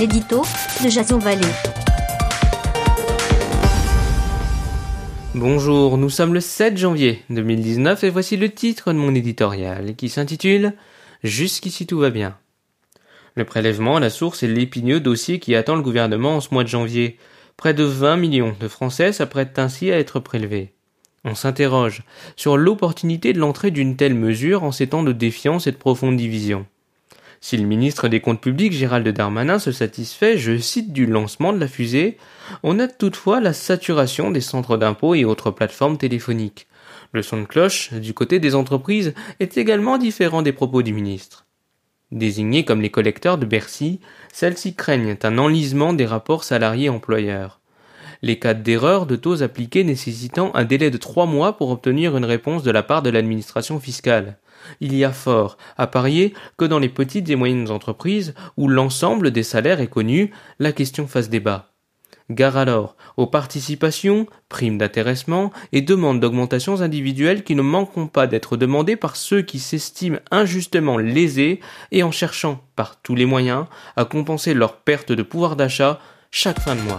l'édito de Jason Vallée. Bonjour, nous sommes le 7 janvier 2019 et voici le titre de mon éditorial qui s'intitule Jusqu'ici tout va bien. Le prélèvement à la source est l'épineux dossier qui attend le gouvernement en ce mois de janvier. Près de 20 millions de Français s'apprêtent ainsi à être prélevés. On s'interroge sur l'opportunité de l'entrée d'une telle mesure en ces temps de défiance et de profonde division. Si le ministre des Comptes publics Gérald Darmanin se satisfait, je cite, du lancement de la fusée, on note toutefois la saturation des centres d'impôts et autres plateformes téléphoniques. Le son de cloche, du côté des entreprises, est également différent des propos du ministre. Désignés comme les collecteurs de Bercy, celles-ci craignent un enlisement des rapports salariés-employeurs les cas d'erreur de taux appliqués nécessitant un délai de trois mois pour obtenir une réponse de la part de l'administration fiscale. Il y a fort à parier que dans les petites et moyennes entreprises, où l'ensemble des salaires est connu, la question fasse débat. Gare alors aux participations, primes d'intéressement et demandes d'augmentations individuelles qui ne manqueront pas d'être demandées par ceux qui s'estiment injustement lésés et en cherchant par tous les moyens à compenser leur perte de pouvoir d'achat chaque fin de mois.